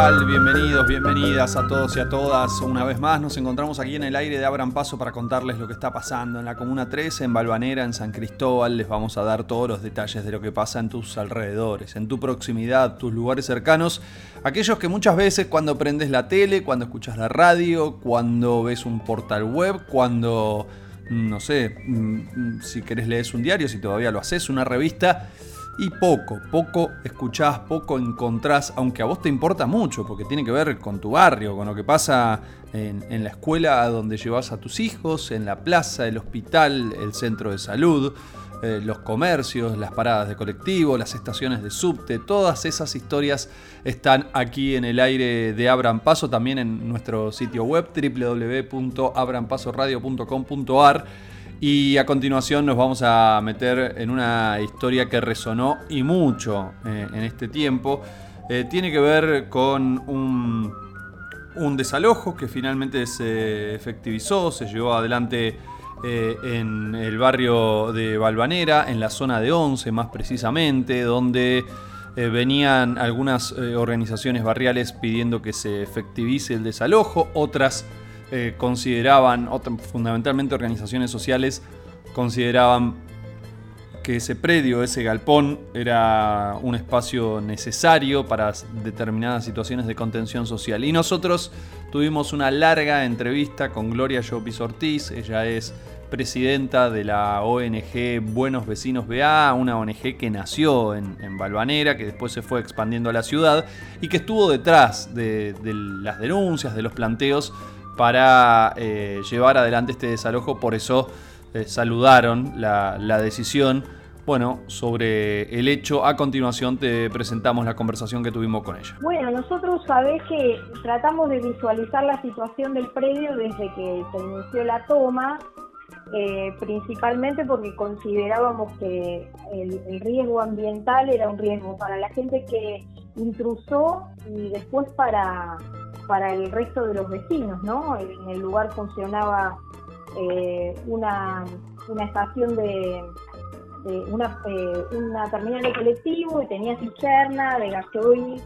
Bienvenidos, bienvenidas a todos y a todas. Una vez más nos encontramos aquí en el aire de Abran Paso para contarles lo que está pasando en la Comuna 13, en Balvanera, en San Cristóbal. Les vamos a dar todos los detalles de lo que pasa en tus alrededores, en tu proximidad, tus lugares cercanos. Aquellos que muchas veces cuando prendes la tele, cuando escuchas la radio, cuando ves un portal web, cuando, no sé, mm, si querés lees un diario, si todavía lo haces, una revista y poco, poco escuchás, poco encontrás, aunque a vos te importa mucho, porque tiene que ver con tu barrio, con lo que pasa en, la escuela donde llevas a tus hijos, en la plaza, el hospital, el centro de salud, eh, los comercios, las paradas de colectivo, las estaciones de subte, todas esas historias están aquí en el aire de Abran Paso, también en nuestro sitio web www.abrampasoradio.com.ar y a continuación nos vamos a meter en una historia que resonó y mucho eh, en este tiempo. Eh, tiene que ver con un, desalojo que finalmente se efectivizó, se llevó adelante eh, en el barrio de Balvanera, en la zona de Once más precisamente, donde venían algunas organizaciones barriales pidiendo que se efectivice el desalojo, otras eh, consideraban, fundamentalmente organizaciones sociales, consideraban que ese predio, ese galpón, era un espacio necesario para determinadas situaciones de contención social. Y nosotros tuvimos una larga entrevista con Gloria Llopis Ortiz, ella es presidenta de la ONG Buenos Vecinos BA, una ONG que nació en, en Balvanera, que después se fue expandiendo a la ciudad y que estuvo detrás de las denuncias, de los planteos para eh, llevar adelante este desalojo. Por eso eh, saludaron la, decisión. Bueno, sobre el hecho, a continuación te presentamos la conversación que tuvimos con ella. Bueno, nosotros sabés que tratamos de visualizar la situación del predio desde que se inició la toma, eh, principalmente porque considerábamos que el, el, riesgo ambiental era un riesgo para la gente que intrusó y después para para el resto de los vecinos, ¿no? En el lugar funcionaba eh, una, estación de, una, eh, una, terminal de colectivo y tenía cisterna de gasoil,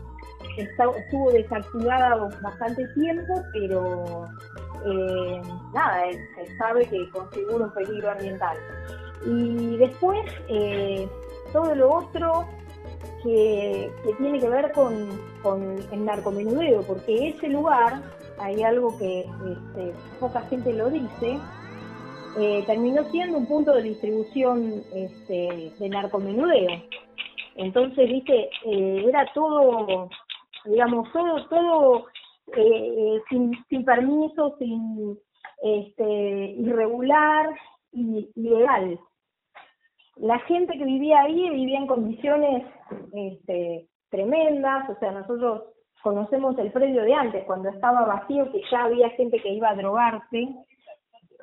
estuvo desactivada bastante tiempo, pero eh, nada, se sabe que configura un peligro ambiental. Y después, todo lo otro que, tiene que ver con, el narcomenudeo, porque ese lugar, hay algo que este, poca gente lo dice, eh, terminó siendo un punto de distribución este, de narcomenudeo. Entonces, viste, eh, era todo, digamos, todo, todo eh, sin, sin permiso, sin este, irregular y ilegal la gente que vivía ahí vivía en condiciones este, tremendas, o sea, nosotros conocemos el predio de antes, cuando estaba vacío, que ya había gente que iba a drogarse.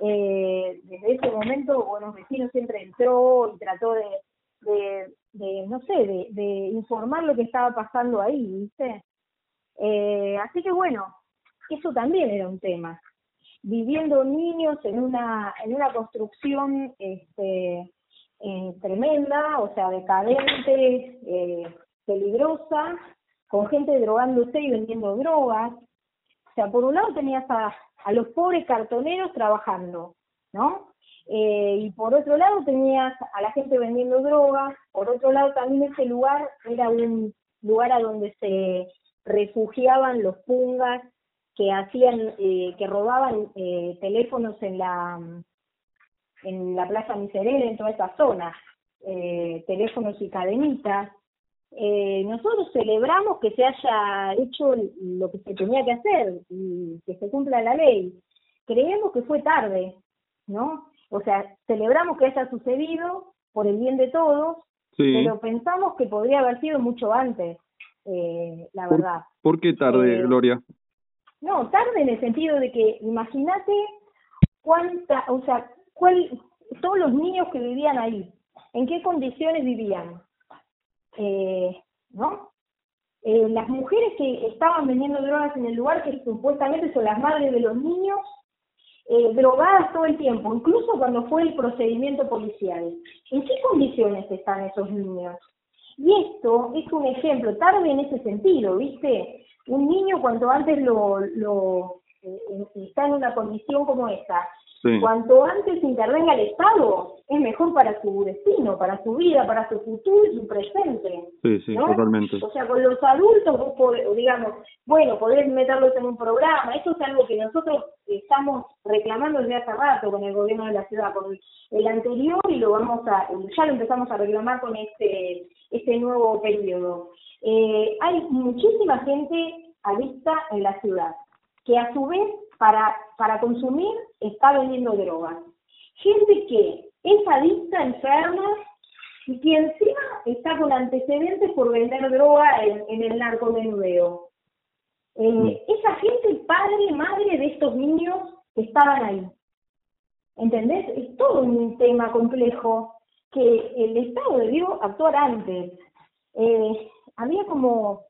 Eh, desde ese momento, Buenos Vecinos siempre entró y trató de, de, no sé, de, de, informar lo que estaba pasando ahí, ¿viste? Eh, así que bueno, eso también era un tema. Viviendo niños en una, en una construcción este, eh, tremenda, o sea, decadente, eh, peligrosa, con gente drogándose y vendiendo drogas. O sea, por un lado tenías a, a los pobres cartoneros trabajando, ¿no? Eh, y por otro lado tenías a la gente vendiendo drogas, por otro lado también ese lugar era un lugar a donde se refugiaban los pungas que hacían, eh, que robaban eh, teléfonos en la en la Plaza Miserere, en toda esa zona, eh, teléfonos y cadenitas. Eh, nosotros celebramos que se haya hecho lo que se tenía que hacer y que se cumpla la ley. Creemos que fue tarde, ¿no? O sea, celebramos que haya sucedido por el bien de todos, pero pensamos que podría haber sido mucho antes, eh, la verdad. ¿Por qué tarde, Gloria? No, tarde en el sentido de que imagínate cuánta, o sea, todos los niños que vivían ahí, en qué condiciones vivían, eh, ¿no? Eh, las mujeres que estaban vendiendo drogas en el lugar, que supuestamente son las madres de los niños, eh, drogadas todo el tiempo, incluso cuando fue el procedimiento policial. ¿En qué condiciones están esos niños? Y esto es un ejemplo, tarde en ese sentido, ¿viste? un niño cuanto antes lo, lo eh, está en una condición como esta, Cuanto antes intervenga el Estado, es mejor para su destino, para su vida, para su futuro y su presente. Sí, sí, totalmente. O sea, con los adultos, vos digamos, bueno, podés meterlos en un programa. Eso es algo que nosotros estamos reclamando desde hace rato con el gobierno de la ciudad, con el anterior y lo vamos a, ya lo empezamos a reclamar con este, este nuevo periodo. Eh, hay muchísima gente adicta en la ciudad, que a su vez para, para consumir está vendiendo drogas. Gente que es adicta, enferma y que encima está con antecedentes por vender droga en, el narcomenudeo. Eh, mm. esa gente, padre, madre de estos niños estaban ahí. ¿Entendés? Es todo un tema complejo que el Estado debió actuar antes. Eh, había como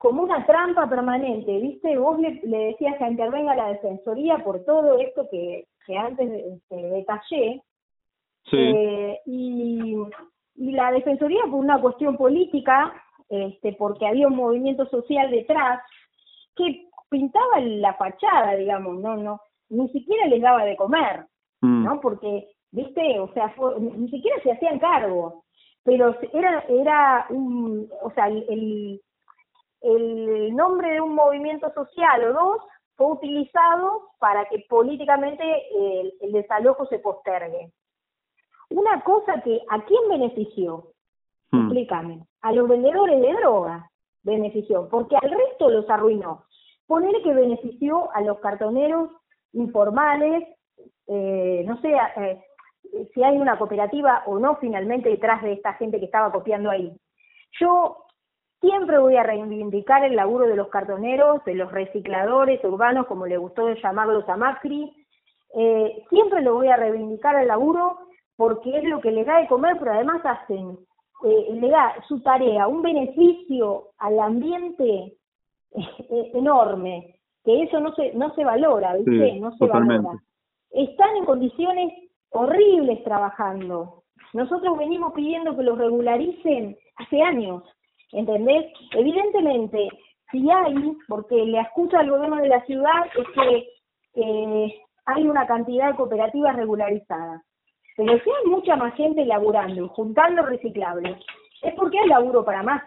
como una trampa permanente, ¿viste? Vos le, decías que intervenga la Defensoría por todo esto que, que antes este, detallé. Sí. Eh, y, y la Defensoría por una cuestión política, este, porque había un movimiento social detrás, que pintaba la fachada, digamos, no, no, ni siquiera les daba de comer, mm. ¿no? Porque, viste, o sea, ni siquiera se hacían cargo, pero era, era un, o sea, el el nombre de un movimiento social o dos fue utilizado para que políticamente el, desalojo se postergue. Una cosa que, ¿a quién benefició? Hmm. Explícame. A los vendedores de droga benefició, porque al resto los arruinó. Poner que benefició a los cartoneros informales, eh, no sé eh, si hay una cooperativa o no finalmente detrás de esta gente que estaba copiando ahí. Yo Siempre voy a reivindicar el laburo de los cartoneros, de los recicladores urbanos, como le gustó llamarlos a Macri. Eh, siempre lo voy a reivindicar el laburo porque es lo que les da de comer, pero además hacen, eh, le da su tarea, un beneficio al ambiente eh, enorme, que eso no se, no se valora, ¿viste? no se valora. Están en condiciones horribles trabajando. Nosotros venimos pidiendo que los regularicen hace años. ¿Entendés? Evidentemente, si hay, porque le escucha al gobierno de la ciudad, es que eh, hay una cantidad de cooperativas regularizadas. Pero si hay mucha más gente laburando y juntando reciclables, es porque hay laburo para más.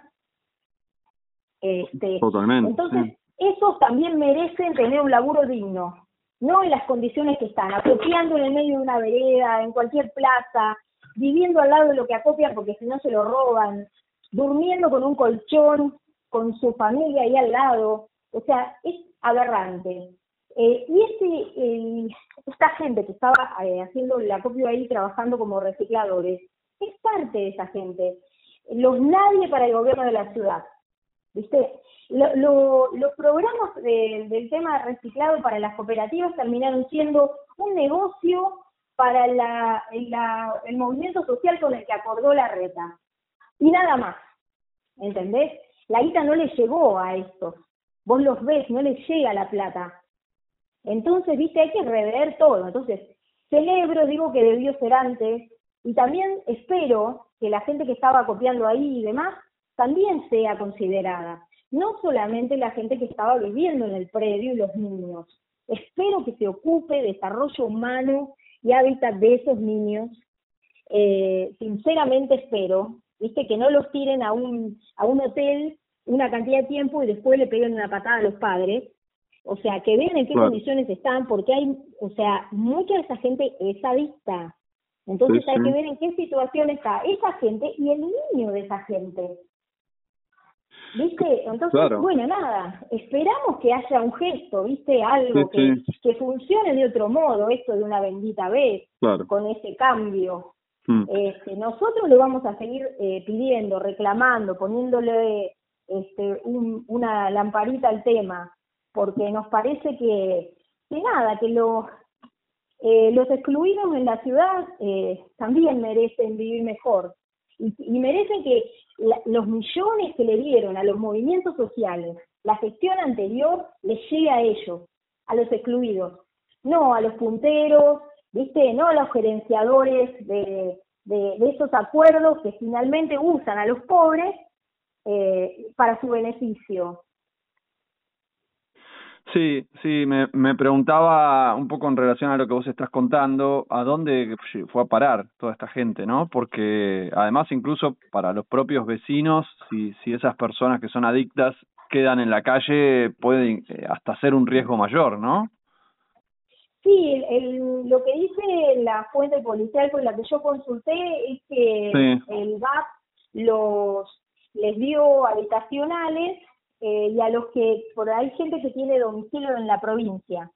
Este, Totalmente. Entonces, esos también merecen tener un laburo digno, no en las condiciones que están, apropiando en el medio de una vereda, en cualquier plaza, viviendo al lado de lo que acopian porque si no se lo roban, durmiendo con un colchón, con su familia ahí al lado, o sea, es aberrante. Eh, y este, esta gente que estaba eh, haciendo el acopio ahí, trabajando como recicladores, es parte de esa gente. Los nadie para el gobierno de la ciudad. ¿Viste? los programas del tema de reciclado para las cooperativas terminaron siendo un negocio para la, el movimiento social con el que acordó la reta y nada más. ¿Entendés? La guita no le llegó a estos. Vos los ves, no les llega la plata. Entonces, viste, hay que rever todo. Entonces, celebro, digo que debió ser antes, y también espero que la gente que estaba copiando ahí y demás también sea considerada. No solamente la gente que estaba viviendo en el predio y los niños. Espero que se ocupe desarrollo humano y hábitat de esos niños. Eh, sinceramente espero ¿viste? Que no los tiren a un, a un hotel una cantidad de tiempo y después le peguen una patada a los padres. O sea, que vean en qué condiciones están, porque hay, o sea, mucha de esa gente es adicta. Entonces hay que ver en qué situación está esa gente y el niño de esa gente. ¿Viste? Entonces, bueno, nada, esperamos que haya un gesto, ¿viste? Algo que, que funcione de otro modo, esto de una bendita vez, con ese cambio. Mm. Este, nosotros le vamos a seguir eh, pidiendo, reclamando, poniéndole este, una lamparita al tema, porque nos parece que, que nada, que los, eh, los excluidos en la ciudad eh, también merecen vivir mejor y, y merecen que los millones que le dieron a los movimientos sociales, la gestión anterior, les llegue a ellos, a los excluidos, no a los punteros, ¿viste? No los gerenciadores de, de, esos acuerdos que finalmente usan a los pobres eh, para su beneficio. Sí, sí, me, me preguntaba un poco en relación a lo que vos estás contando, a dónde fue a parar toda esta gente, ¿no? Porque además incluso para los propios vecinos, si, si esas personas que son adictas quedan en la calle, pueden eh, hasta ser un riesgo mayor, ¿no? Sí, el, lo que dice la fuente policial con la que yo consulté es que el GAP los les dio habitacionales eh, y a los que, por ahí hay gente que tiene domicilio en la provincia.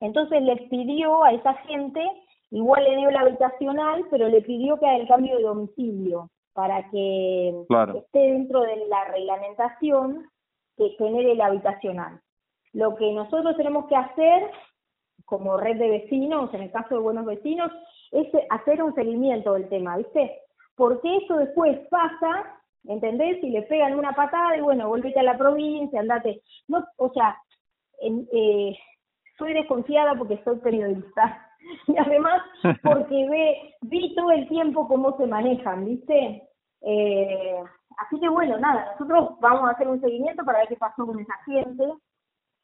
Entonces les pidió a esa gente, igual le dio la habitacional, pero le pidió que haga el cambio de domicilio para que esté dentro de la reglamentación que genere la habitacional. Lo que nosotros tenemos que hacer como red de vecinos, en el caso de buenos vecinos, es hacer un seguimiento del tema, ¿viste? Porque eso después pasa ¿entendés? Si le pegan una patada y bueno, volvete a la provincia, andate. No, o sea, eh, soy desconfiada porque soy periodista y además porque ve, vi todo el tiempo cómo se manejan, ¿viste? Eh, así que bueno, nada, nosotros vamos a hacer un seguimiento para ver qué pasó con esa gente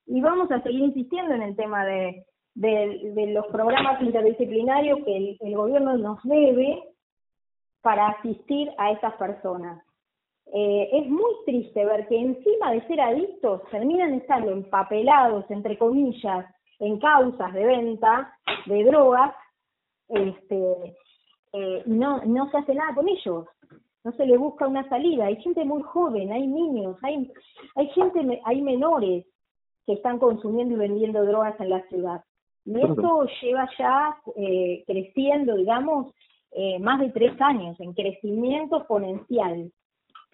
y vamos a seguir insistiendo en el tema de, de, los programas interdisciplinarios que el gobierno nos debe para asistir a esas personas. Eh, es muy triste ver que encima de ser adictos terminan estando empapelados, entre comillas, en causas de venta de drogas, este, eh, no, no se hace nada con ellos, no se le busca una salida. Hay gente muy joven, hay niños, hay, hay gente, hay menores que están consumiendo y vendiendo drogas en la ciudad. Y esto lleva ya eh, creciendo, digamos, eh, más de tres años, en crecimiento exponencial.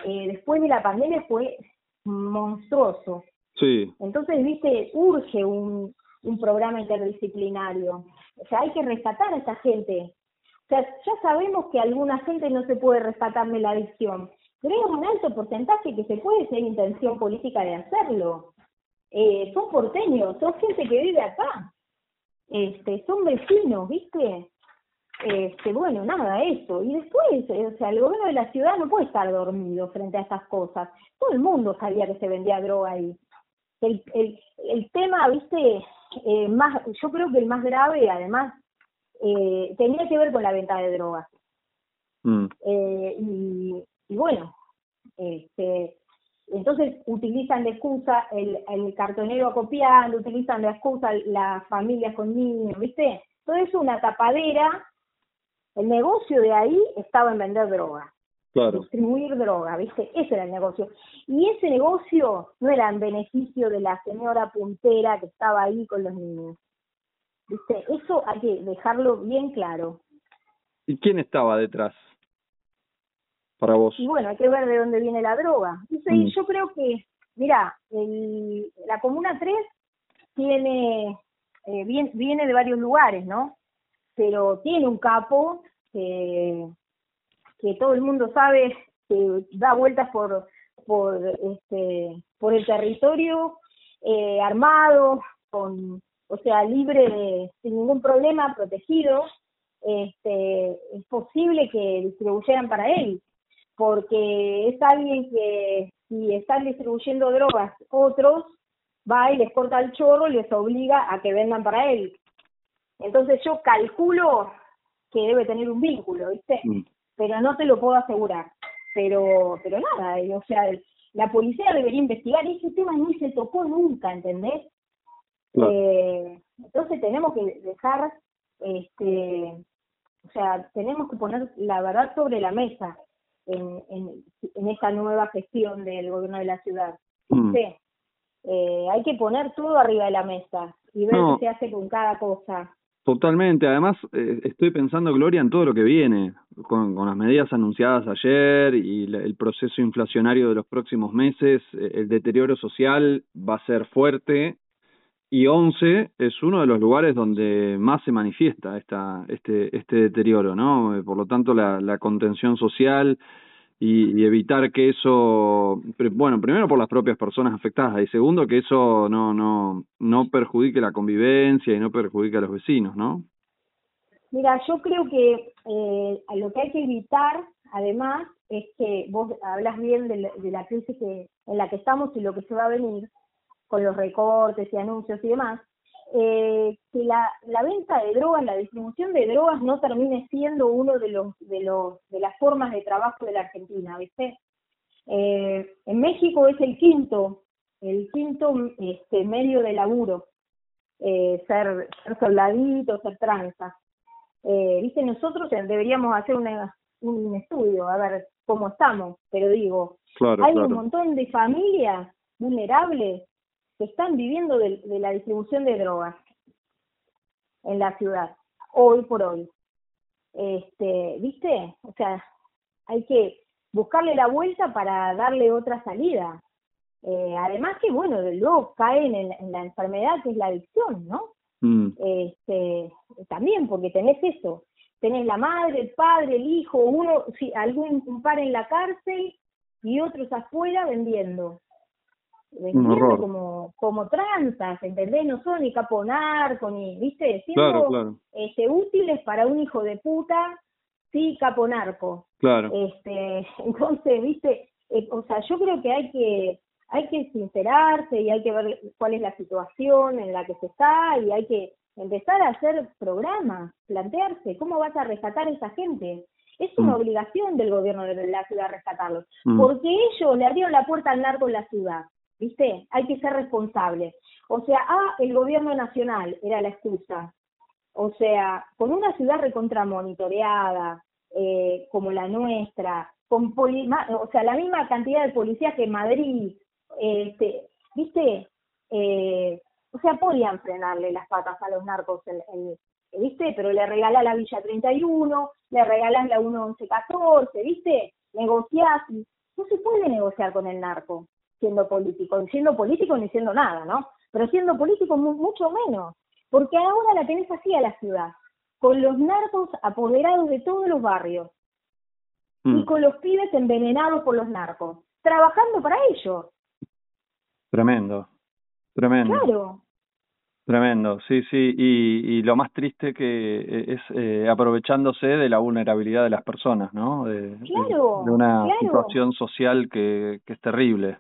Eh, después de la pandemia fue monstruoso. Sí. Entonces, viste, urge un, un programa interdisciplinario. O sea, hay que rescatar a esa gente. O sea, ya sabemos que alguna gente no se puede rescatar de la adicción, pero hay un alto porcentaje que se puede ser intención política de hacerlo. Eh, son porteños, son gente que vive acá, este, son vecinos, ¿viste? Este, bueno, nada, eso. Y después, eh, o sea, el gobierno de la ciudad no puede estar dormido frente a estas cosas. Todo el mundo sabía que se vendía droga ahí. El, el, el tema, viste, eh, más, yo creo que el más grave, además, eh, tenía que ver con la venta de drogas. Mm. Eh, y, y bueno, este, entonces utilizan de excusa el, el cartonero acopiando, utilizan de excusa las familias con niños, ¿viste? Todo eso es una tapadera el negocio de ahí estaba en vender droga. Claro. Distribuir droga, ¿viste? Ese era el negocio. Y ese negocio no era en beneficio de la señora puntera que estaba ahí con los niños. ¿Viste? Eso hay que dejarlo bien claro. ¿Y quién estaba detrás? Para vos. Y bueno, hay que ver de dónde viene la droga. ¿Viste? Mm. yo creo que, mira, la Comuna 3 tiene, eh, viene, viene de varios lugares, ¿no? pero tiene un capo que, que todo el mundo sabe que da vueltas por por este por el territorio eh, armado con o sea libre de, sin ningún problema protegido este es posible que distribuyeran para él porque es alguien que si están distribuyendo drogas otros va y les corta el chorro y les obliga a que vendan para él entonces yo calculo que debe tener un vínculo, ¿viste? Mm. Pero no te lo puedo asegurar. Pero, pero nada, o sea, la policía debería investigar. Ese tema ni se tocó nunca, ¿entendés? Eh, entonces tenemos que dejar, este, o sea, tenemos que poner la verdad sobre la mesa en, en, en esta nueva gestión del gobierno de la ciudad. Mm. ¿sí? Eh, hay que poner todo arriba de la mesa y ver qué se hace con cada cosa. Totalmente. Además, eh, estoy pensando, Gloria, en todo lo que viene, con, con las medidas anunciadas ayer y el proceso inflacionario de los próximos meses. Eh, el deterioro social va a ser fuerte y ONCE es uno de los lugares donde más se manifiesta esta, este, este deterioro, ¿no? Eh, por lo tanto, la, la contención social y, evitar que eso, bueno, primero por las propias personas afectadas y segundo que eso no, no, no perjudique la convivencia y no perjudique a los vecinos, ¿no? Mira, yo creo que eh, lo que hay que evitar, además, es que vos hablas bien de la, crisis que, en la que estamos y lo que se va a venir, con los recortes y anuncios y demás, eh, que la, la venta de drogas, la distribución de drogas no termine siendo uno de los de los de las formas de trabajo de la Argentina, ¿viste? Eh, en México es el quinto, el quinto este, medio de laburo, eh, ser, ser soldadito, ser tranza. Eh, Viste, nosotros deberíamos hacer una, un estudio, a ver cómo estamos, pero digo, hay un montón de familias vulnerables que están viviendo de, la distribución de drogas en la ciudad, hoy por hoy. Este, ¿Viste? O sea, hay que buscarle la vuelta para darle otra salida. Eh, además que, bueno, luego caen en, la enfermedad que es la adicción, ¿no? Mm. Este, también, porque tenés eso, tenés la madre, el padre, el hijo, uno, sí, algún un par en la cárcel y otros afuera vendiendo vendiendo como, como tranzas, ¿entendés? No son ni caponarco, ni, ¿viste? Siendo Este, útiles para un hijo de puta, sí, caponarco. Claro. Este, entonces, ¿viste? Eh, o sea, yo creo que hay que hay que sincerarse y hay que ver cuál es la situación en la que se está y hay que empezar a hacer programas, plantearse cómo vas a rescatar a esa gente. Es una mm. obligación del gobierno de la ciudad rescatarlos, mm. porque ellos le abrieron la puerta al narco en la ciudad. ¿Viste? Hay que ser responsable. O sea, ah, el gobierno nacional era la excusa. O sea, con una ciudad recontra monitoreada, eh, como la nuestra, con poli o sea, la misma cantidad de policías que en Madrid, este, ¿viste? Eh, o sea, podían frenarle las patas a los narcos, ¿viste? Pero le regalás la Villa 31, le regalás la 1114, ¿viste? Negociás. No se puede negociar con el narco siendo político, siendo político ni siendo nada, ¿no? Pero siendo político mucho menos, porque ahora la tenés así a la ciudad, con los narcos apoderados de todos los barrios y mm. con los pibes envenenados por los narcos, trabajando para ellos. Tremendo, tremendo. Claro. Tremendo, sí, sí, y, y lo más triste que eh, es eh, aprovechándose de la vulnerabilidad de las personas, ¿no? De, claro, de, una situación social que, que es terrible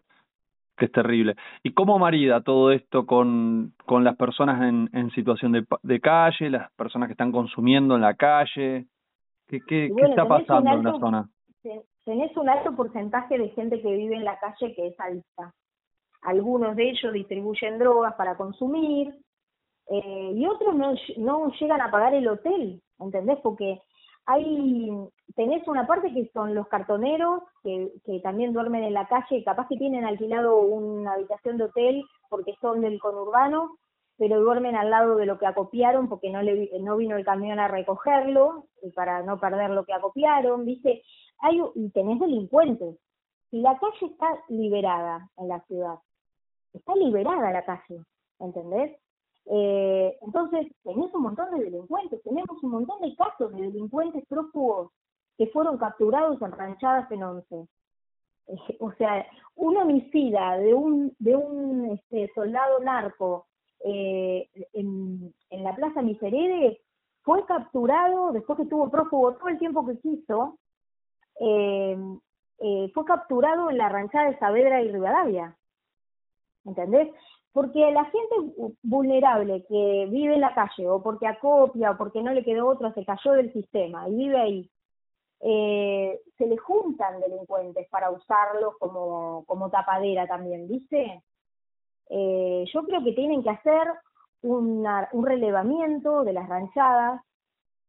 que es terrible. ¿Y cómo marida todo esto con, con las personas en, en situación de, de calle, las personas que están consumiendo en la calle? ¿Qué, qué, ¿qué está pasando en la zona? Tenés un alto porcentaje de gente que vive en la calle que es adicta. Algunos de ellos distribuyen drogas para consumir eh, y otros no, no llegan a pagar el hotel, ¿entendés? Porque hay tenés una parte que son los cartoneros que, que también duermen en la calle, capaz que tienen alquilado una habitación de hotel porque son del conurbano, pero duermen al lado de lo que acopiaron porque no le no vino el camión a recogerlo y para no perder lo que acopiaron, ¿viste? Hay y tenés delincuentes. Si la calle está liberada en la ciudad, está liberada la calle, ¿entendés? Eh, entonces, tenés un montón de delincuentes, tenemos un montón de casos de delincuentes prófugos que fueron capturados en ranchadas en once. Eh, o sea, un homicida de un, de un este, soldado narco eh, en, en la Plaza Miserere fue capturado después que estuvo prófugo todo el tiempo que quiso, eh, eh, fue capturado en la ranchada de Saavedra y Rivadavia. ¿Entendés? Porque la gente vulnerable que vive en la calle o porque acopia o porque no le quedó otro, se cayó del sistema y vive ahí, eh, se le juntan delincuentes para usarlos como, como tapadera también, ¿viste? Eh, yo creo que tienen que hacer una, un relevamiento de las ranchadas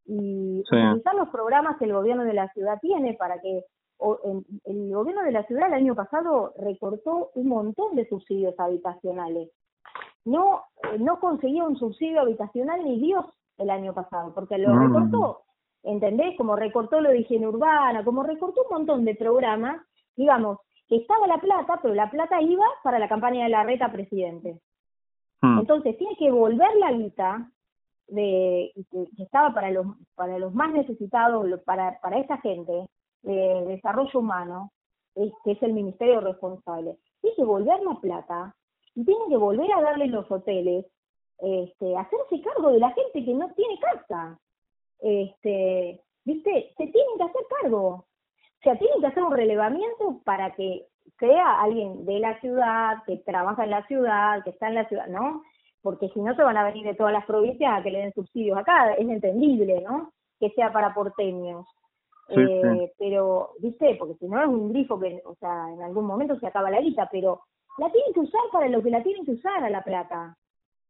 y utilizar los programas que el gobierno de la ciudad tiene para que el gobierno de la ciudad el año pasado recortó un montón de subsidios habitacionales. No, eh, no conseguía un subsidio habitacional ni Dios el año pasado, porque lo recortó, ¿entendés? Como recortó lo de higiene urbana, como recortó un montón de programas, digamos, que estaba la plata, pero la plata iba para la campaña de la reta presidente. Hmm. Entonces tiene que volver la guita de que, estaba para los para los más necesitados, para para esa gente, de Desarrollo Humano, que es el ministerio responsable, tiene que volver la plata y tiene que volver a darle los hoteles, este, hacerse cargo de la gente que no tiene casa. Este, ¿Viste? Se tienen que hacer cargo. O sea, tienen que hacer un relevamiento para que sea alguien de la ciudad, que trabaja en la ciudad, que está en la ciudad, ¿no? Porque si no se van a venir de todas las provincias a que le den subsidios acá, es entendible, ¿no? Que sea para porteños. Eh, Pero, ¿viste? Porque si no es un grifo que, o sea, en algún momento se acaba la guita, pero la tienen que usar para lo que la tienen que usar a la plata.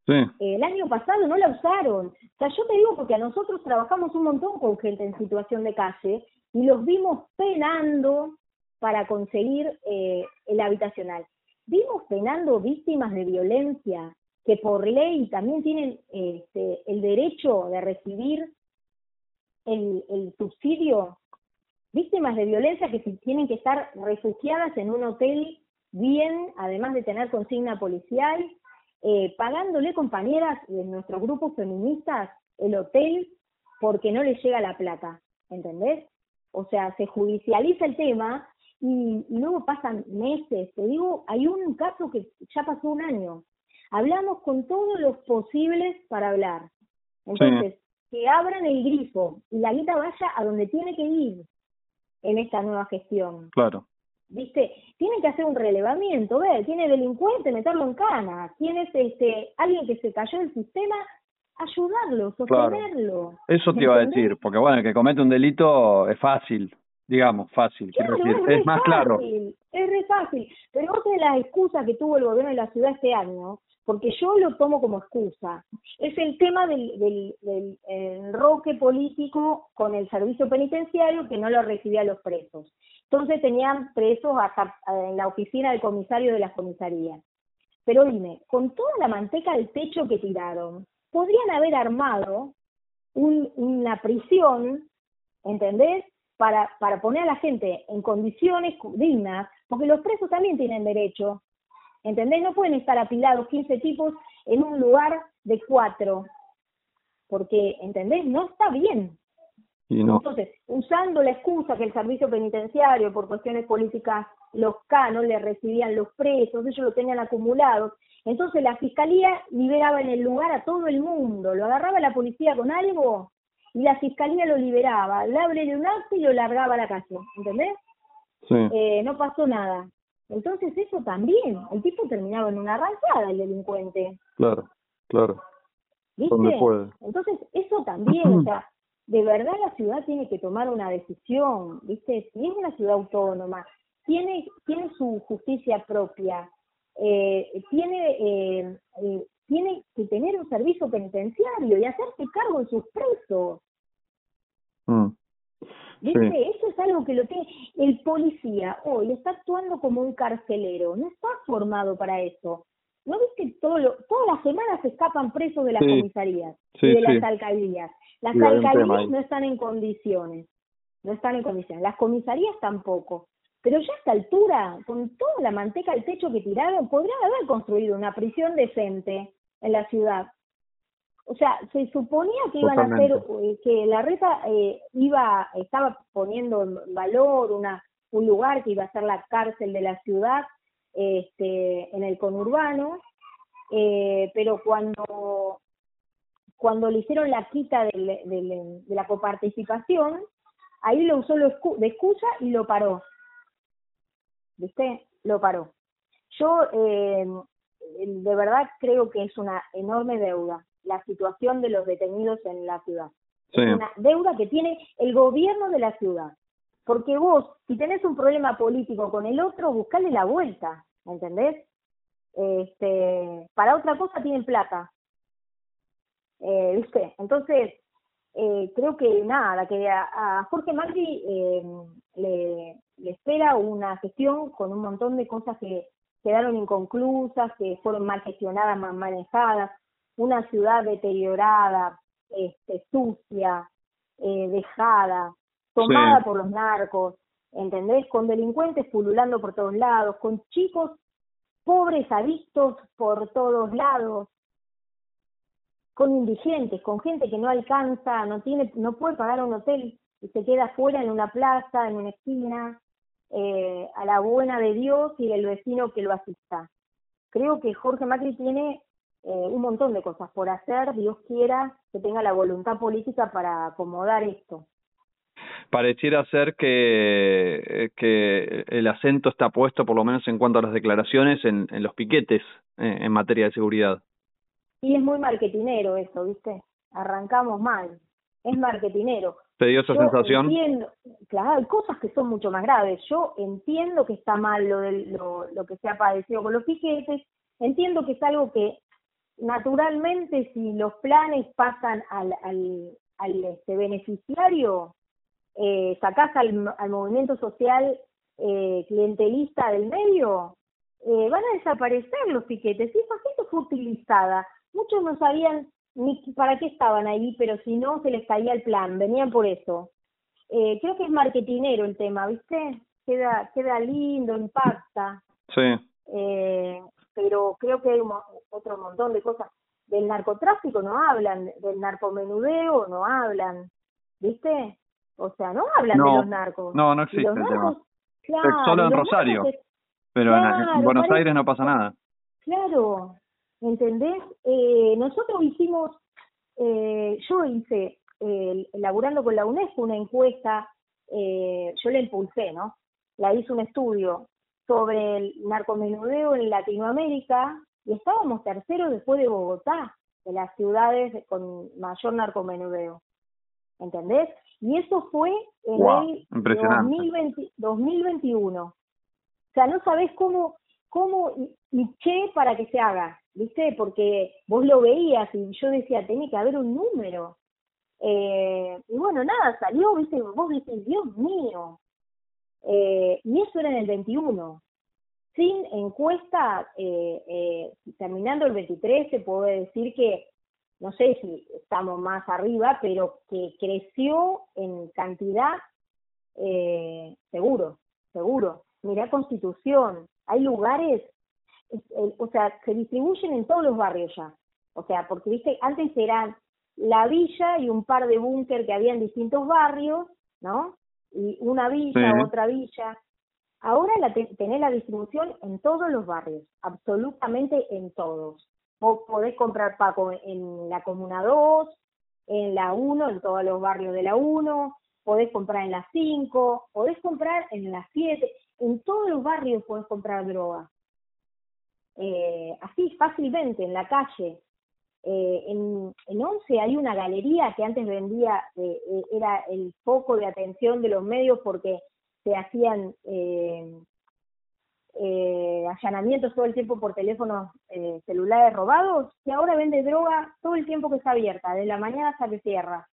Sí. Eh, el año pasado no la usaron. O sea, yo te digo porque a nosotros trabajamos un montón con gente en situación de calle y los vimos penando para conseguir eh, el habitacional. Vimos penando víctimas de violencia que por ley también tienen este, el derecho de recibir el, el subsidio. Víctimas de violencia que tienen que estar refugiadas en un hotel bien, además de tener consigna policial, eh, pagándole compañeras de nuestros grupos feministas el hotel porque no les llega la plata, ¿entendés? O sea, se judicializa el tema y, luego pasan meses. Te digo, hay un caso que ya pasó un año. Hablamos con todos los posibles para hablar. Entonces, que abran el grifo y la guita vaya a donde tiene que ir en esta nueva gestión. Claro. ¿Viste? Tienen que hacer un relevamiento, ver, tiene delincuente, meterlo en cana, tienes este, alguien que se cayó del sistema, ayudarlo, sostenerlo. Eso te iba a decir, porque bueno, el que comete un delito es fácil, digamos, fácil, quiero decir, es, más claro. Es re fácil, pero otra de las excusas que tuvo el gobierno de la ciudad este año, porque yo lo tomo como excusa, es el tema del, del, del enroque político con el servicio penitenciario que no lo recibía a los presos. Entonces tenían presos hasta en la oficina del comisario de las comisarías. Pero dime, con toda la manteca del techo que tiraron, podrían haber armado una prisión, ¿entendés? Para poner a la gente en condiciones dignas, porque los presos también tienen derecho, ¿entendés? No pueden estar apilados 15 tipos en un lugar de cuatro, porque, ¿entendés? No está bien. Entonces, usando la excusa que el servicio penitenciario, por cuestiones políticas, los canos le recibían los presos, ellos lo tenían acumulado, entonces la fiscalía liberaba en el lugar a todo el mundo, lo agarraba la policía con algo y la fiscalía lo liberaba, le abre de un acto y lo largaba a la calle, ¿entendés? Sí. Eh, no pasó nada. Entonces eso también, el tipo terminaba en una arrancada, el delincuente. Claro, claro. ¿Viste? Entonces eso también, o sea, de verdad la ciudad tiene que tomar una decisión, ¿viste? Si es una ciudad autónoma, tiene, tiene su justicia propia, eh, tiene, eh, eh, tiene que tener un servicio penitenciario y hacerse cargo de sus presos. Mm. ¿Viste? Eso es algo que lo tiene. El policía hoy está actuando como un carcelero, no está formado para eso. ¿No viste todo lo, todas las semanas se escapan presos de las comisarías y de las alcaldías? Las alcaldías no están en condiciones, no están en condiciones. Las comisarías tampoco. Pero ya a esta altura, con toda la manteca al techo que tiraron, podrían haber construido una prisión decente en la ciudad. O sea, se suponía que iban a hacer, eh, que la reta eh, iba, estaba poniendo en valor una, un lugar que iba a ser la cárcel de la ciudad, este, en el conurbano, eh, pero cuando cuando le hicieron la quita de la coparticipación, ahí lo usó de excusa y lo paró. ¿Viste? Lo paró. Yo eh, de verdad creo que es una enorme deuda la situación de los detenidos en la ciudad. Es una deuda que tiene el gobierno de la ciudad. Porque vos, si tenés un problema político con el otro, buscale la vuelta, ¿entendés? Este, para otra cosa tienen plata, eh, ¿Viste? Entonces, eh, creo que nada, que a, Jorge Macri eh, le, espera una gestión con un montón de cosas que quedaron inconclusas, que fueron mal gestionadas, mal manejadas, una ciudad deteriorada, este, sucia, eh, dejada, tomada por los narcos, ¿entendés? Con delincuentes pululando por todos lados, con chicos pobres adictos por todos lados, con indigentes, con gente que no alcanza, no tiene, no puede pagar un hotel y se queda fuera en una plaza, en una esquina, eh, a la buena de Dios y del vecino que lo asista. Creo que Jorge Macri tiene eh, un montón de cosas por hacer, Dios quiera que tenga la voluntad política para acomodar esto. pareciera ser que, que el acento está puesto, por lo menos en cuanto a las declaraciones, en, en los piquetes eh, en materia de seguridad. Y es muy marketinero eso, ¿viste? Arrancamos mal. Es marketinero. ¿Te dio esa sensación? Entiendo, claro, hay cosas que son mucho más graves. Yo entiendo que está mal lo, de, lo, lo que se ha padecido con los piquetes, entiendo que es algo que naturalmente si los planes pasan al, al, al este, beneficiario, eh, sacás al, al movimiento social eh, clientelista del medio, eh, van a desaparecer los piquetes. Y esa gente fue utilizada. Muchos no sabían ni para qué estaban ahí, pero si no, se les caía el plan, venían por eso. Eh, creo que es marketinero el tema, ¿viste? Queda, queda lindo, impacta. Sí. Eh, pero creo que hay otro montón de cosas. Del narcotráfico no hablan, del narcomenudeo no hablan, ¿viste? O sea, no hablan de los narcos. No, no existe el tema. Solo en Rosario. Pero en Buenos Aires no pasa nada. Claro, ¿entendés? Eh, nosotros hicimos, eh, yo hice, eh, elaborando con la UNESCO, una encuesta, eh, yo la impulsé, ¿no? La hice un estudio sobre el narcomenudeo en Latinoamérica y estábamos terceros después de Bogotá, de las ciudades con mayor narcomenudeo. ¿Entendés? Y eso fue en el 2020, 2021. O sea, no sabés cómo, cómo y, qué para que se haga, ¿viste? Porque vos lo veías y yo decía, tiene que haber un número. Eh, y bueno, nada, salió, ¿viste? Vos dices, Dios mío. Eh, y eso era en el 21. Sin encuesta, eh, eh, terminando el 23, se puede decir que, no sé si estamos más arriba, pero que creció en cantidad, eh, seguro, seguro. Mirá Constitución, hay lugares, o sea, se distribuyen en todos los barrios ya. O sea, porque viste, antes eran la villa y un par de búnker que había en distintos barrios, ¿no? Y una villa, otra villa. Ahora la tenés la distribución en todos los barrios, absolutamente en todos. Vos podés comprar Paco en la Comuna 2, en la 1, en todos los barrios de la 1, podés comprar en la 5, podés comprar en la 7, en todos los barrios podés comprar droga. Eh, así fácilmente, en la calle. Eh, en, en 11 hay una galería que antes vendía, eh, eh, era el foco de atención de los medios porque se hacían eh, eh, allanamientos todo el tiempo por teléfonos eh, celulares robados, que ahora vende droga todo el tiempo que está abierta, de la mañana hasta que cierra,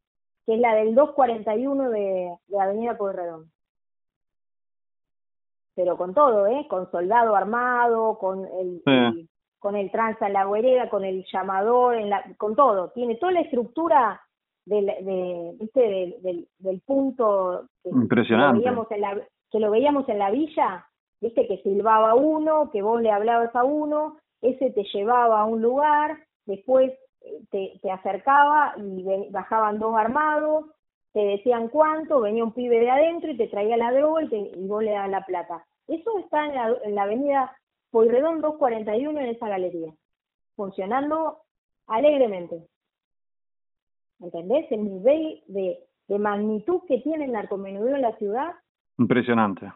que es la del 241 de, de Avenida Pueyrredón pero con todo, ¿eh? Con soldado armado, con el, con el tranza en la vereda, con el llamador, en la, con todo. Tiene toda la estructura del, de, ¿viste? Del, del, punto que, Impresionante. Que lo, veíamos en la, que lo veíamos en la villa, viste que silbaba uno, que vos le hablabas a uno, ese te llevaba a un lugar, después eh, te, te acercaba y bajaban dos armados, te decían cuánto, venía un pibe de adentro y te traía la droga y, te, y vos le das la plata. Eso está en la, en la avenida Poirredón 241 en esa galería, funcionando alegremente. ¿Entendés? El nivel de, de magnitud que tiene el narcomenudeo en la ciudad. Impresionante.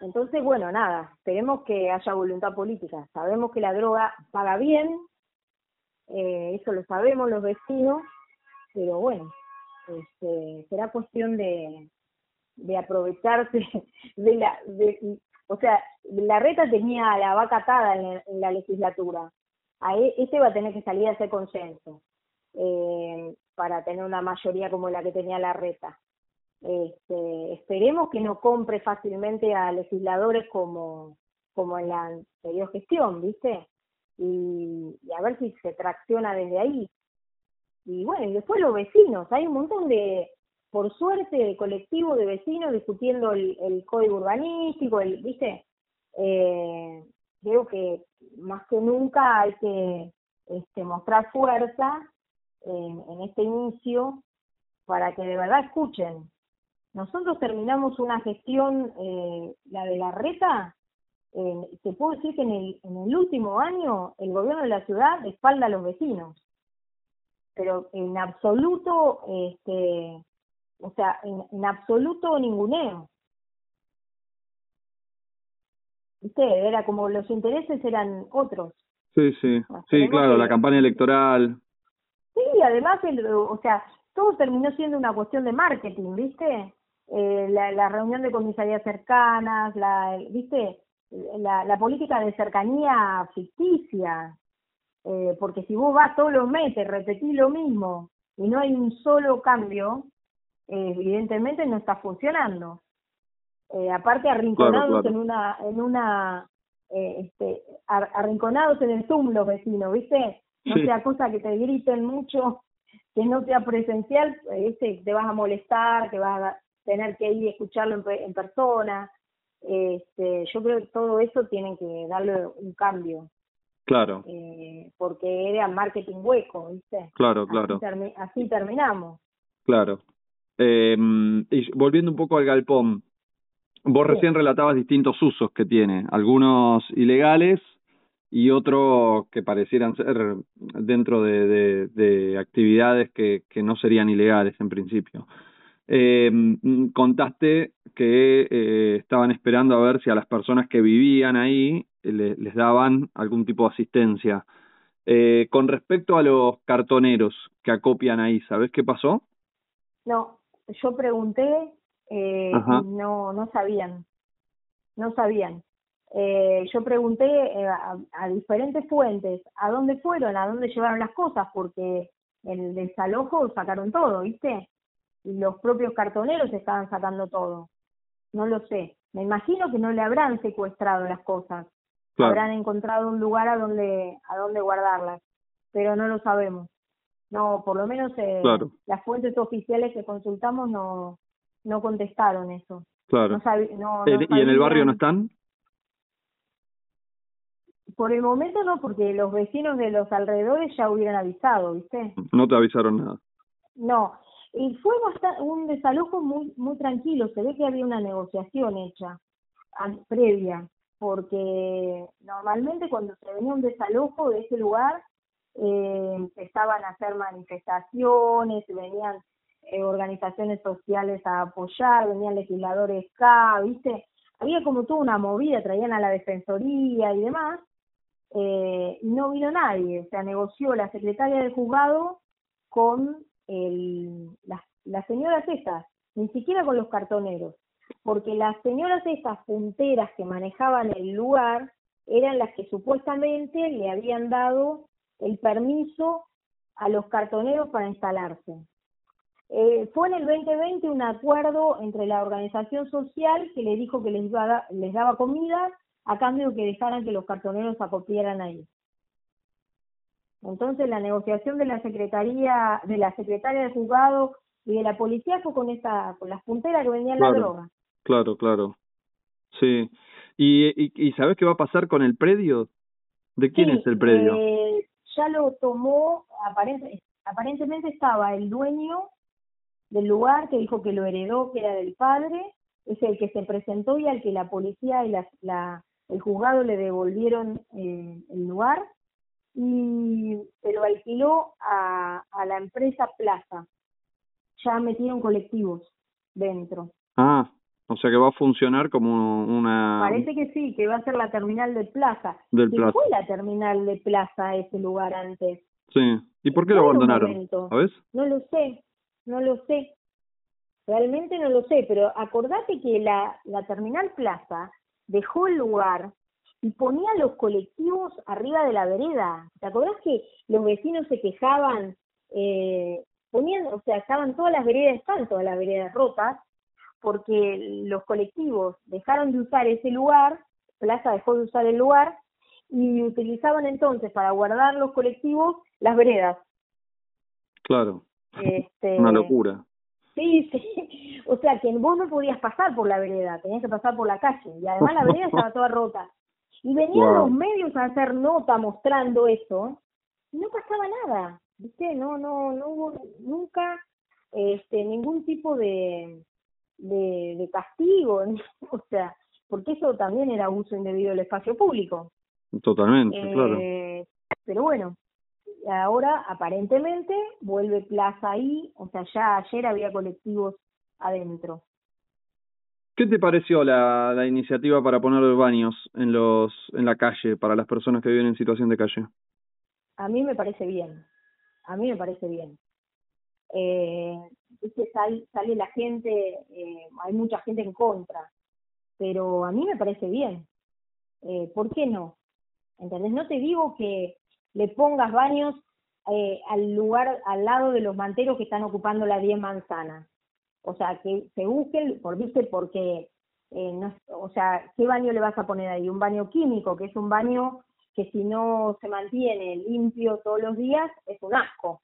Entonces, bueno, nada, esperemos que haya voluntad política. Sabemos que la droga paga bien, eh, eso lo sabemos los vecinos, pero bueno, este, será cuestión de, de aprovecharse de la, de, o sea, la reta tenía la vaca atada en, en la legislatura, a e, este va a tener que salir a hacer consenso eh, para tener una mayoría como la que tenía la reta. Este, esperemos que no compre fácilmente a legisladores como, como en la anterior gestión, ¿viste? y, y a ver si se tracciona desde ahí. Y bueno, y después los vecinos, hay un montón de, por suerte, de colectivo de vecinos discutiendo el, código urbanístico, el, ¿viste? Eh, creo que más que nunca hay que este, mostrar fuerza en, en este inicio para que de verdad escuchen. Nosotros terminamos una gestión, eh, la de la reta, eh, te puedo decir que en el, en el último año el gobierno de la ciudad espalda a los vecinos. pero en absoluto, este, o sea, en, en absoluto ninguneo. ¿Viste? Era como los intereses eran otros. Sí, sí, sí, claro, la campaña electoral. Sí, además, el, o sea, todo terminó siendo una cuestión de marketing, ¿viste? Eh, la, la reunión de comisarías cercanas, la, ¿viste? La, la política de cercanía ficticia, eh, porque si vos vas todos los meses, repetís lo mismo y no hay un solo cambio, eh, evidentemente no está funcionando. Eh, aparte arrinconados en una, en una, eh, este, arrinconados en el Zoom los vecinos, ¿viste? No sea cosa que te griten mucho, que no sea presencial, este, te vas a molestar, que vas a tener que ir a escucharlo en, en persona. Este, yo creo que todo eso tienen que darle un cambio. Claro. Eh, porque era marketing hueco, ¿viste? Claro, claro. Así, terminamos. Claro. Eh, y volviendo un poco al galpón, vos recién relatabas distintos usos que tiene, algunos ilegales y otros que parecieran ser dentro de, de, de actividades que, que no serían ilegales en principio. Eh, contaste que eh, estaban esperando a ver si a las personas que vivían ahí le, les daban algún tipo de asistencia. Eh, con respecto a los cartoneros que acopian ahí, ¿sabes qué pasó? No, yo pregunté, eh, no, no sabían, no sabían. Eh, yo pregunté eh, a, a, diferentes fuentes a dónde fueron, a dónde llevaron las cosas, porque el desalojo sacaron todo, ¿viste? Y los propios cartoneros estaban sacando todo. No lo sé. Me imagino que no le habrán secuestrado las cosas habrán encontrado un lugar a donde a donde guardarlas, pero no lo sabemos. No, por lo menos eh, las fuentes oficiales que consultamos no no contestaron eso. Claro. ¿Y en el barrio no están? Por el momento no, porque los vecinos de los alrededores ya hubieran avisado, ¿viste? No te avisaron nada. No, y fue un desalojo muy muy tranquilo, se ve que había una negociación hecha previa porque normalmente cuando se venía un desalojo de ese lugar eh, empezaban a hacer manifestaciones, venían eh, organizaciones sociales a apoyar, venían legisladores acá, ¿viste? Había como toda una movida, traían a la defensoría y demás, eh, y no vino nadie, o sea, negoció la secretaria del juzgado con el, las, las señoras estas, ni siquiera con los cartoneros porque las señoras estas punteras que manejaban el lugar eran las que supuestamente le habían dado el permiso a los cartoneros para instalarse. Eh, fue en el 2020 un acuerdo entre la organización social que le dijo que les, iba les daba comida a cambio de que dejaran que los cartoneros acopiaran ahí. Entonces la negociación de la secretaría, de la secretaria de juzgado y de la policía fue con esta, con las punteras que vendían la droga. Claro, claro. Sí. ¿Y, y, y sabes qué va a pasar con el predio? ¿De quién es el predio? Eh, ya lo tomó, aparente, aparentemente estaba el dueño del lugar que dijo que lo heredó, que era del padre, es el que se presentó y al que la policía y la, la el juzgado le devolvieron eh, el lugar y se lo alquiló a, a la empresa Plaza. Ya metieron colectivos dentro. Ah, o sea que va a funcionar como una... Parece que sí, que va a ser la terminal de Plaza. Del Plaza. fue la terminal de Plaza ese lugar antes? Sí. ¿Y por qué lo abandonaron? ¿Sabes? No lo sé, no lo sé. Realmente no lo sé, pero acordate que la, la terminal Plaza dejó el lugar y ponía los colectivos arriba de la vereda. ¿Te acordás que los vecinos se quejaban? Eh, ponían, o sea, estaban todas las veredas, están todas las veredas rotas, porque los colectivos dejaron de usar ese lugar, Plaza dejó de usar el lugar, y utilizaban entonces para guardar los colectivos las veredas. Claro. Este, Una locura. Sí, sí. O sea, que vos no podías pasar por la vereda, tenías que pasar por la calle. Y además la vereda estaba toda rota. Y venían los medios a hacer nota mostrando eso, y no pasaba nada. ¿Viste? No, no, no hubo nunca este, ningún tipo de, de, de castigo, o sea, porque eso también era uso indebido del espacio público. Totalmente, claro. Eh, pero bueno, ahora aparentemente vuelve plaza ahí, o sea, ya ayer había colectivos adentro. ¿Qué te pareció la, la iniciativa para poner los baños en los en la calle para las personas que viven en situación de calle? A mí me parece bien, a mí me parece bien. Eh, sale, sale la gente, eh, hay mucha gente en contra, pero a mí me parece bien. Eh, ¿Por qué no? ¿Entendés? No te digo que le pongas baños eh, al lugar, al lado de los manteros que están ocupando la 10 manzanas. O sea, que se busquen, por viste, porque, eh, no, o sea, ¿qué baño le vas a poner ahí? Un baño químico, que es un baño que si no se mantiene limpio todos los días, es un asco.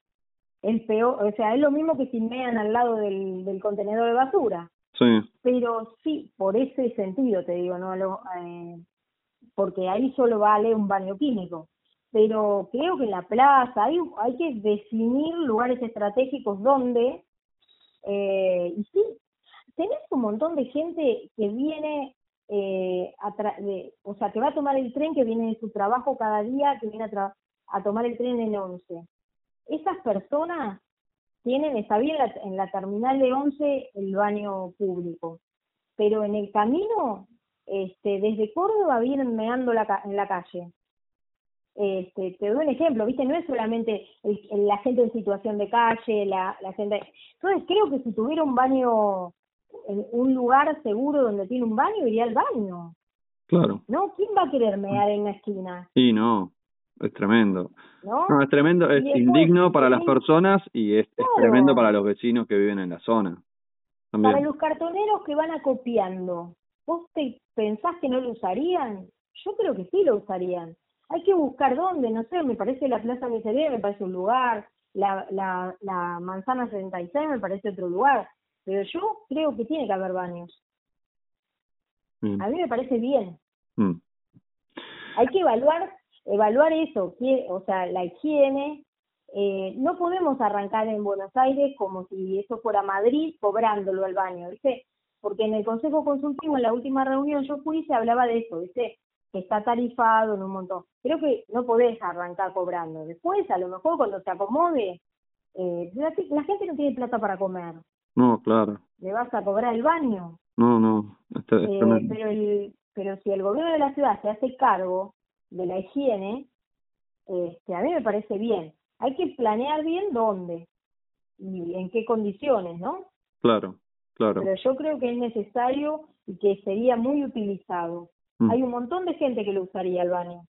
Es peor, o sea, es lo mismo que si mean al lado del, del contenedor de basura. Sí. Pero sí, por ese sentido te digo, no lo, eh, porque ahí solo vale un baño químico. Pero creo que en la plaza hay, hay que definir lugares estratégicos donde, eh, y sí, tenés un montón de gente que viene, eh, a de, o sea, que va a tomar el tren, que viene de su trabajo cada día, que viene a, a tomar el tren en 11. Esas personas tienen, está bien la, en la terminal de 11 el baño público, pero en el camino este, desde Córdoba vienen meando la, en la calle. Este, te doy un ejemplo, ¿viste? No es solamente el, la gente en situación de calle, la, la gente... Entonces creo que si tuviera un baño, en un lugar seguro donde tiene un baño, iría al baño. Claro. ¿No? ¿Quién va a querer mear en la esquina? Sí, no, es tremendo. ¿No? es tremendo, es indigno para las personas y es, es, tremendo para los vecinos que viven en la zona. También. Para los cartoneros que van acopiando, ¿Vos te pensás que no lo usarían? Yo creo que sí lo usarían. Hay que buscar dónde, no sé, me parece la Plaza Miseria, me parece un lugar, la, la, la Manzana 76 me parece otro lugar, pero yo creo que tiene que haber baños. Mm. A mí me parece bien. Mm. Hay que evaluar evaluar eso, que, o sea, la higiene. Eh, no podemos arrancar en Buenos Aires como si eso fuera Madrid cobrándolo al baño, ¿viste? porque en el Consejo Consultivo, en la última reunión yo fui, se hablaba de eso, ¿viste? que está tarifado en un montón. Creo que no podés arrancar cobrando. Después, a lo mejor cuando se acomode, eh, la, gente no tiene plata para comer. No, claro. ¿Le vas a cobrar el baño? No, no. eh, pero, el, pero si el gobierno de la ciudad se hace cargo de la higiene, este, a mí me parece bien. Hay que planear bien dónde y en qué condiciones, ¿no? Claro. Claro. Pero yo creo que es necesario y que sería muy utilizado. Mm. Hay un montón de gente que lo usaría el baño.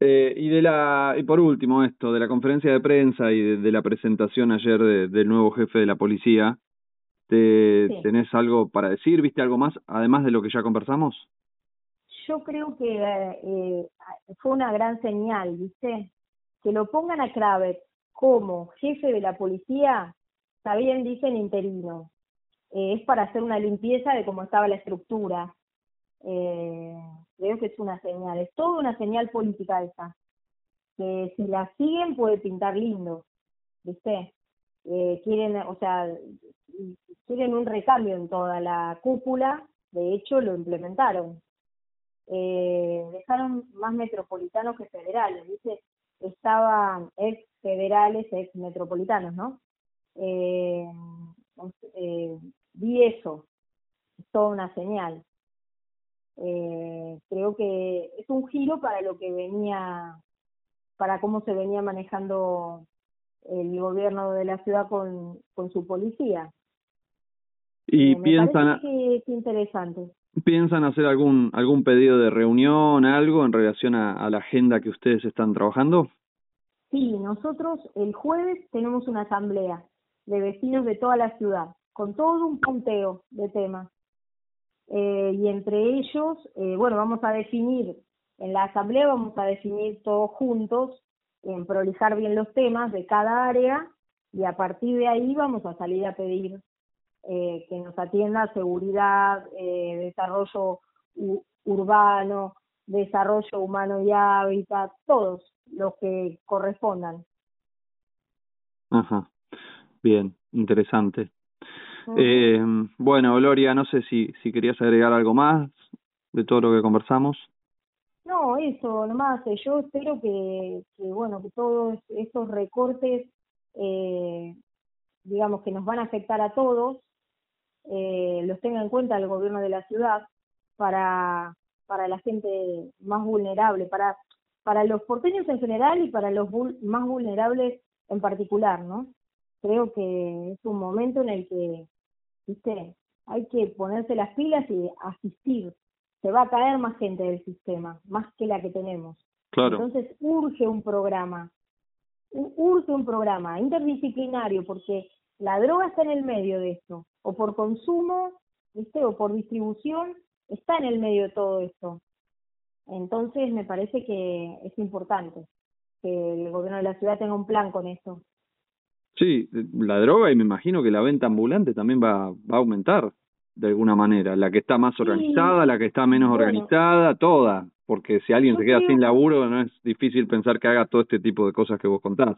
Eh, y de la y por último esto de la conferencia de prensa y de, la presentación ayer del nuevo jefe de la policía, ¿te, ¿tenés algo para decir? ¿Viste algo más además de lo que ya conversamos? Yo creo que eh, fue una gran señal, ¿viste? Que lo pongan a Kravet como jefe de la policía bien, dicen interino. Eh, es para hacer una limpieza de cómo estaba la estructura. Eh, creo que es una señal, es toda una señal política esa. Que si la siguen puede pintar lindo, ¿viste? Eh, quieren, o sea, quieren un recambio en toda la cúpula, de hecho lo implementaron. Eh, dejaron más metropolitanos que federales, ¿viste? Estaban ex federales, ex metropolitanos, ¿no? eh, eh, vi eso, es toda una señal. Eh, creo que es un giro para lo que venía, para cómo se venía manejando el gobierno de la ciudad con, con su policía. Y eh, piensan, que es interesante. ¿Piensan hacer algún algún pedido de reunión, algo en relación a, la agenda que ustedes están trabajando? Sí, nosotros el jueves tenemos una asamblea de vecinos de toda la ciudad, con todo un punteo de temas. Eh, y entre ellos, eh, bueno, vamos a definir, en la asamblea vamos a definir todos juntos, en prolijar bien los temas de cada área, y a partir de ahí vamos a salir a pedir eh, que nos atienda seguridad, desarrollo urbano, desarrollo humano y hábitat, todos los que correspondan. Ajá. Bien, interesante. Eh, bueno, Gloria, no sé si, si querías agregar algo más de todo lo que conversamos. No, eso nomás. Eh, yo espero que, que bueno, que todos esos recortes, eh, digamos, que nos van a afectar a todos, eh, los tenga en cuenta el gobierno de la ciudad para, para la gente más vulnerable, para, para los porteños en general y para los más vulnerables en particular, ¿no? Creo que es un momento en el que, viste, hay que ponerse las pilas y asistir se va a caer más gente del sistema, más que la que tenemos. Claro. Entonces urge un programa, urge un programa interdisciplinario, porque la droga está en el medio de esto, o por consumo, ¿viste? o por distribución, está en el medio de todo esto. Entonces me parece que es importante que el gobierno de la ciudad tenga un plan con eso. Sí, la droga y me imagino que la venta ambulante también va, va a aumentar de alguna manera, la que está más organizada, la que está menos organizada, toda, porque si alguien se queda sin laburo no es difícil pensar que haga todo este tipo de cosas que vos contás.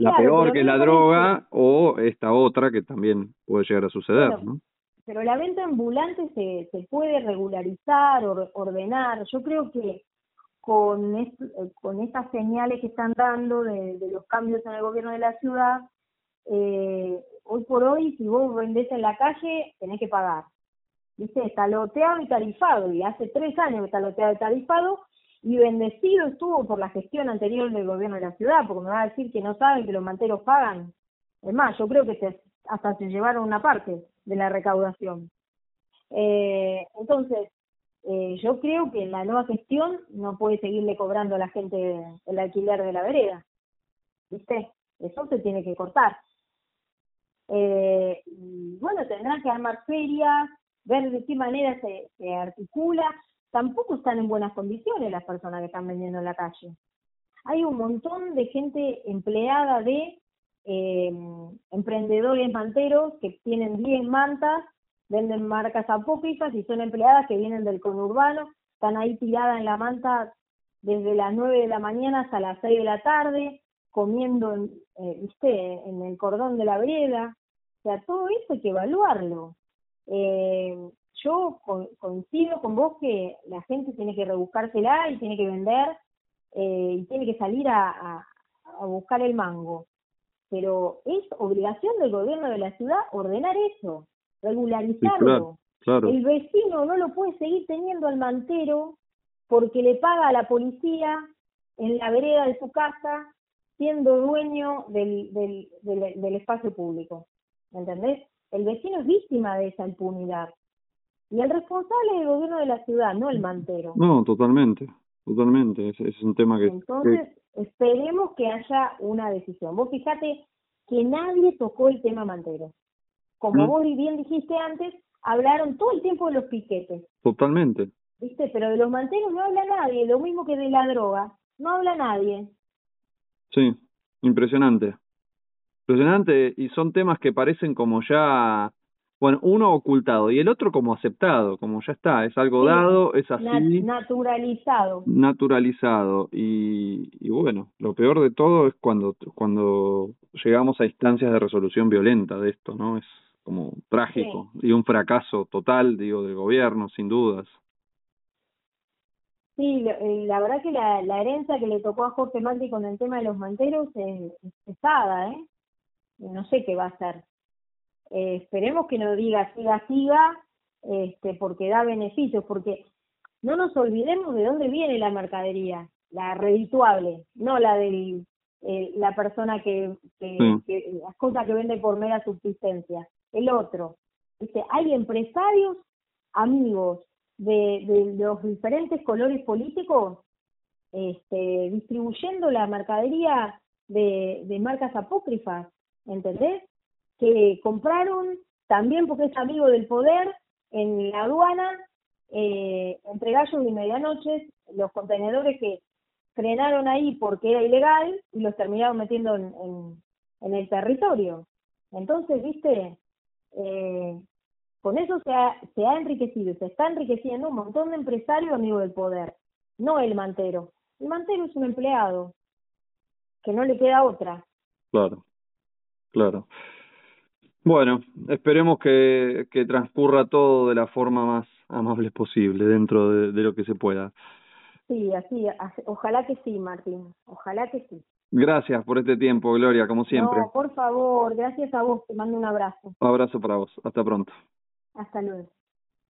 La peor que es la droga o esta otra que también puede llegar a suceder, ¿no? Pero la venta ambulante se, se puede regularizar, o ordenar. Yo creo que con, con estas señales que están dando de, de los cambios en el gobierno de la ciudad, eh, hoy por hoy, si vos vendés en la calle, tenés que pagar. ¿Viste? Está loteado y tarifado, y hace tres años que está loteado y tarifado, y bendecido estuvo por la gestión anterior del gobierno de la ciudad, porque me va a decir que no saben que los manteros pagan. Es más, yo creo que hasta se llevaron una parte de la recaudación. Eh, entonces, eh, yo creo que la nueva gestión no puede seguirle cobrando a la gente el alquiler de la vereda. ¿Viste? Eso se tiene que cortar. Eh, y bueno, tendrán que armar ferias, ver de qué manera se, se articula. Tampoco están en buenas condiciones las personas que están vendiendo en la calle. Hay un montón de gente empleada de eh, emprendedores manteros que tienen 10 mantas, venden marcas apócrifas y son empleadas que vienen del conurbano, están ahí tiradas en la manta desde las 9 de la mañana hasta las 6 de la tarde, comiendo, eh, en el cordón de la vereda. O sea, todo eso hay que evaluarlo. Eh, yo coincido con vos que la gente tiene que rebuscársela y tiene que vender eh, y tiene que salir a, buscar el mango. Pero es obligación del gobierno de la ciudad ordenar eso, regularizarlo. El vecino no lo puede seguir teniendo al mantero porque le paga a la policía en la vereda de su casa siendo dueño del, del, del espacio público. ¿entendés? El vecino es víctima de esa impunidad. Y el responsable es el gobierno de la ciudad, no el mantero. No, totalmente, totalmente. Es, es un tema que... Entonces, esperemos que haya una decisión. Vos fíjate que nadie tocó el tema mantero. Como vos bien dijiste antes, hablaron todo el tiempo de los piquetes. Totalmente. ¿Viste? Pero de los manteros no habla nadie, lo mismo que de la droga. No habla nadie. Sí, impresionante impresionante y son temas que parecen como ya, bueno, uno ocultado y el otro como aceptado, como ya está, es algo dado, es así. naturalizado. Naturalizado. Y, y bueno, lo peor de todo es cuando, cuando llegamos a instancias de resolución violenta de esto, ¿no? Es como trágico y un fracaso total, digo, del gobierno, sin dudas. Sí, eh, la verdad que la, la herencia que le tocó a Jorge Macri con el tema de los manteros es, es pesada, ¿eh? no sé qué va a hacer. Eh, esperemos que no diga siga, siga, este, porque da beneficios, porque no nos olvidemos de dónde viene la mercadería, la redituable, no la de eh, la persona que, que, las cosas que vende por mera subsistencia, el otro. Este, hay empresarios, amigos de, de los diferentes colores políticos, este, distribuyendo la mercadería de, de marcas apócrifas ¿entendés? Que compraron también porque es amigo del poder en la aduana, eh, entre gallos y medianoches, los contenedores que frenaron ahí porque era ilegal y los terminaron metiendo en, en, el territorio. Entonces, viste, eh, con eso se ha, se ha enriquecido, se está enriqueciendo un montón de empresarios amigos del poder, no el mantero. El mantero es un empleado, que no le queda otra. Claro. Claro. Bueno, esperemos que, que transcurra todo de la forma más amable posible dentro de, de lo que se pueda. Sí, así, ojalá que sí, Martín, ojalá que sí. Gracias por este tiempo, Gloria, como siempre. No, por favor, gracias a vos, te mando un abrazo. Un abrazo para vos, hasta pronto. Hasta luego.